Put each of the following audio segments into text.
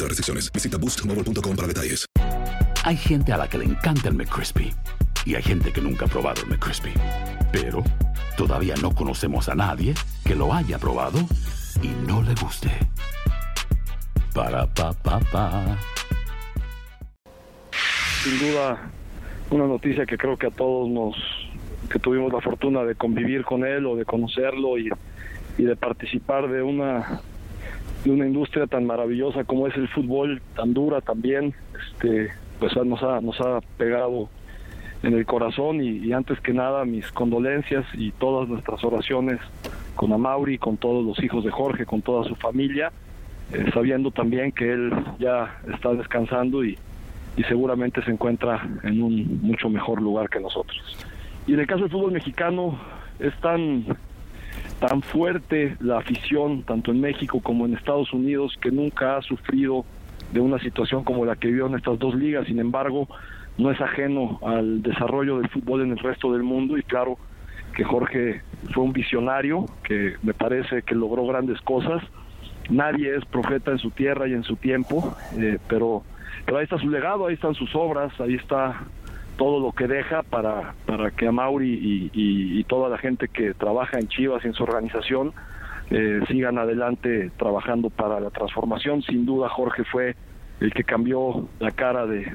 otras restricciones. Visita boostmobile.com para detalles. Hay gente a la que le encanta el McCrispy y hay gente que nunca ha probado el McCrispy. Pero todavía no conocemos a nadie que lo haya probado y no le guste. Para pa pa pa. Sin duda, una noticia que creo que a todos nos que tuvimos la fortuna de convivir con él o de conocerlo y, y de participar de una de una industria tan maravillosa como es el fútbol, tan dura también, este, pues nos ha, nos ha pegado en el corazón y, y antes que nada mis condolencias y todas nuestras oraciones con Amauri, con todos los hijos de Jorge, con toda su familia, eh, sabiendo también que él ya está descansando y, y seguramente se encuentra en un mucho mejor lugar que nosotros. Y en el caso del fútbol mexicano es tan tan fuerte la afición, tanto en México como en Estados Unidos, que nunca ha sufrido de una situación como la que vivió en estas dos ligas. Sin embargo, no es ajeno al desarrollo del fútbol en el resto del mundo y claro que Jorge fue un visionario, que me parece que logró grandes cosas. Nadie es profeta en su tierra y en su tiempo, eh, pero, pero ahí está su legado, ahí están sus obras, ahí está todo lo que deja para, para que Amauri y, y, toda la gente que trabaja en Chivas y en su organización eh, sigan adelante trabajando para la transformación. Sin duda Jorge fue el que cambió la cara de,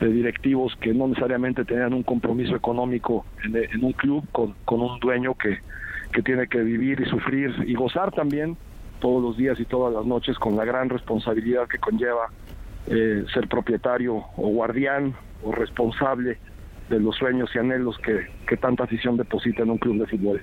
de directivos que no necesariamente tenían un compromiso económico en, en un club con, con un dueño que, que tiene que vivir y sufrir y gozar también todos los días y todas las noches con la gran responsabilidad que conlleva eh, ser propietario o guardián o responsable de los sueños y anhelos que, que tanta afición deposita en un club de fútbol.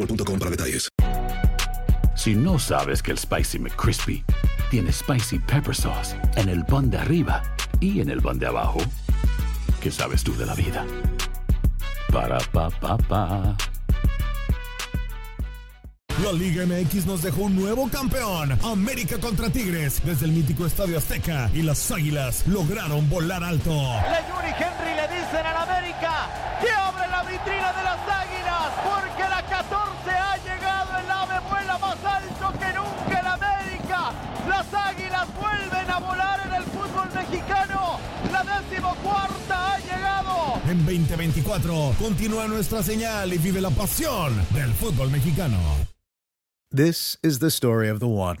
boostmobile.com para detalles. Si no sabes que el Spicy McCrispy tiene Spicy Pepper Sauce en el pan de arriba y en el pan de abajo, ¿qué sabes tú de la vida? Para pa pa pa. La Liga MX nos dejó un nuevo campeón. América contra Tigres desde el mítico Estadio Azteca y las Águilas lograron volar alto. Le Yuri Henry le dicen al América En 2024 continúa nuestra señal y vive la pasión del fútbol mexicano. This is the story of the one.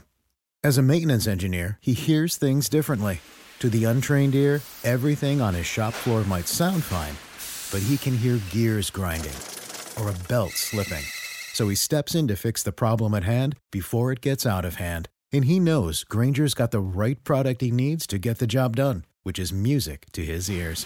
As a maintenance engineer, he hears things differently. To the untrained ear, everything on his shop floor might sound fine, but he can hear gears grinding or a belt slipping. So he steps in to fix the problem at hand before it gets out of hand And he knows Granger's got the right product he needs to get the job done, which is music to his ears.